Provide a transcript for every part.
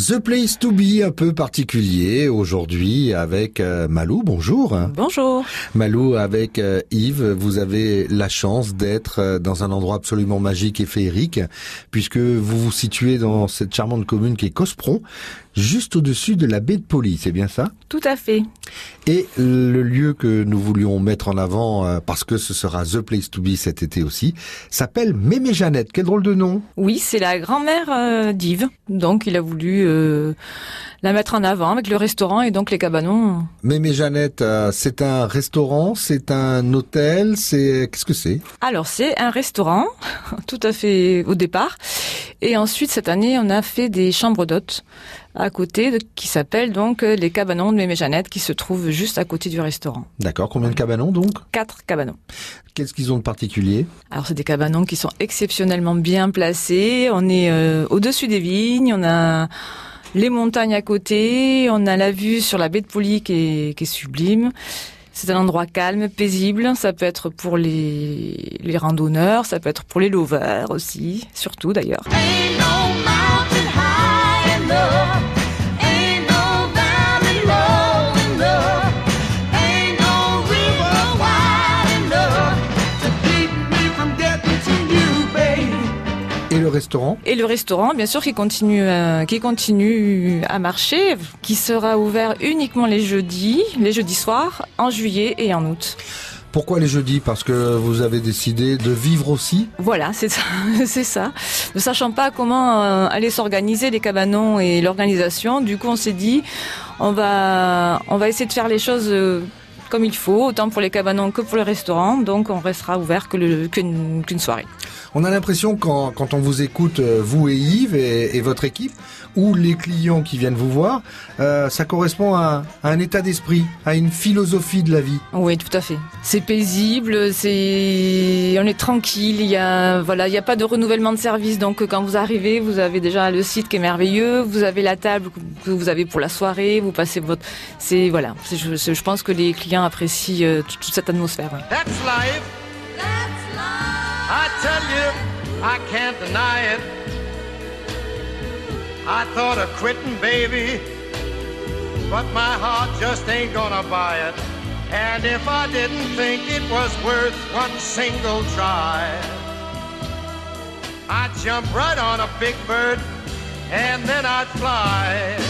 The Place to Be un peu particulier aujourd'hui avec euh, Malou. Bonjour. Bonjour. Malou avec euh, Yves, vous avez la chance d'être euh, dans un endroit absolument magique et féerique puisque vous vous situez dans cette charmante commune qui est Cospron, juste au-dessus de la baie de Poly, c'est bien ça? Tout à fait. Et le lieu que nous voulions mettre en avant parce que ce sera The Place to Be cet été aussi, s'appelle Mémé Jeannette. Quel drôle de nom? Oui, c'est la grand-mère d'Yves. Donc il a voulu euh, la mettre en avant avec le restaurant et donc les cabanons. Mais Jeannette, euh, c'est un restaurant, c'est un hôtel, c'est qu'est-ce que c'est? Alors c'est un restaurant, tout à fait au départ, et ensuite cette année on a fait des chambres d'hôtes à côté qui s'appellent donc euh, les cabanons de Mémé Jeannette qui se trouvent juste à côté du restaurant. D'accord, combien de cabanons donc Quatre cabanons. Qu'est-ce qu'ils ont de particulier? Alors c'est des cabanons qui sont exceptionnellement bien placés. On est au-dessus des vignes, on a les montagnes à côté, on a la vue sur la baie de Pouly qui est, sublime. C'est un endroit calme, paisible. Ça peut être pour les, les randonneurs, ça peut être pour les lovers aussi, surtout d'ailleurs. Et le restaurant? Et le restaurant, bien sûr, qui continue, à, qui continue à marcher, qui sera ouvert uniquement les jeudis, les jeudis soirs, en juillet et en août. Pourquoi les jeudis? Parce que vous avez décidé de vivre aussi? Voilà, c'est ça, c'est ça. Ne sachant pas comment euh, aller s'organiser les cabanons et l'organisation, du coup on s'est dit on va on va essayer de faire les choses euh, comme il faut, autant pour les cabanons que pour le restaurant. Donc on restera ouvert que qu'une soirée. On a l'impression quand, quand on vous écoute, euh, vous et Yves et, votre équipe, ou les clients qui viennent vous voir, euh, ça correspond à, un état d'esprit, à une philosophie de la vie. Oui, tout à fait. C'est paisible, c'est, on est tranquille. Il y a, voilà, il n'y a pas de renouvellement de service. Donc quand vous arrivez, vous avez déjà le site qui est merveilleux, vous avez la table que vous avez pour la soirée, vous passez votre, c'est voilà. Je, je, pense que les clients apprécient euh, toute, cette atmosphère. I tell you, I can't deny it. I thought of quitting, baby, but my heart just ain't gonna buy it. And if I didn't think it was worth one single try, I'd jump right on a big bird and then I'd fly.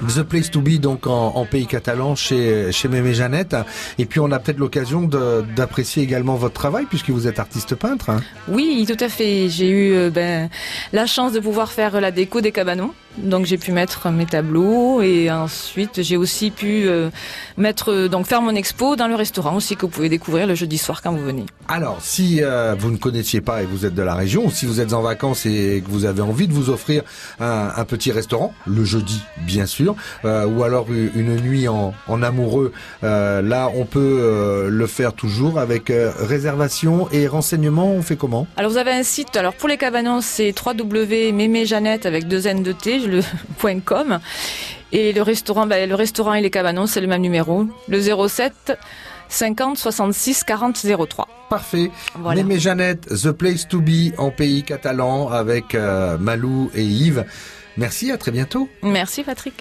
The Place to Be donc en, pays catalan chez chez Mémé Jeannette et puis on a peut-être l'occasion d'apprécier également votre travail puisque vous êtes artiste peintre. Hein. Oui, tout à fait. J'ai eu euh, ben, la chance de pouvoir faire la déco des cabanons. Donc j'ai pu mettre mes tableaux et ensuite j'ai aussi pu euh, mettre euh, donc faire mon expo dans le restaurant aussi que vous pouvez découvrir le jeudi soir quand vous venez. Alors si vous ne connaissiez pas et vous êtes de la région ou si vous êtes en vacances et que vous avez envie de vous offrir un, un petit restaurant le jeudi bien sûr euh, ou alors une nuit en, amoureux, euh, là on peut euh, le faire toujours avec réservation et renseignement. On fait comment? Alors vous avez un site. Alors pour les cabanons c'est www.méméjeannette avec deux n de t le .com et le restaurant, ben, le restaurant et les cabanons c'est le même numéro, le 07 50 66 40 03. Parfait. Voilà. Mémé Jeannette, The Place to Be en pays catalan avec Malou et Yves. Merci, à très bientôt. Merci Patrick.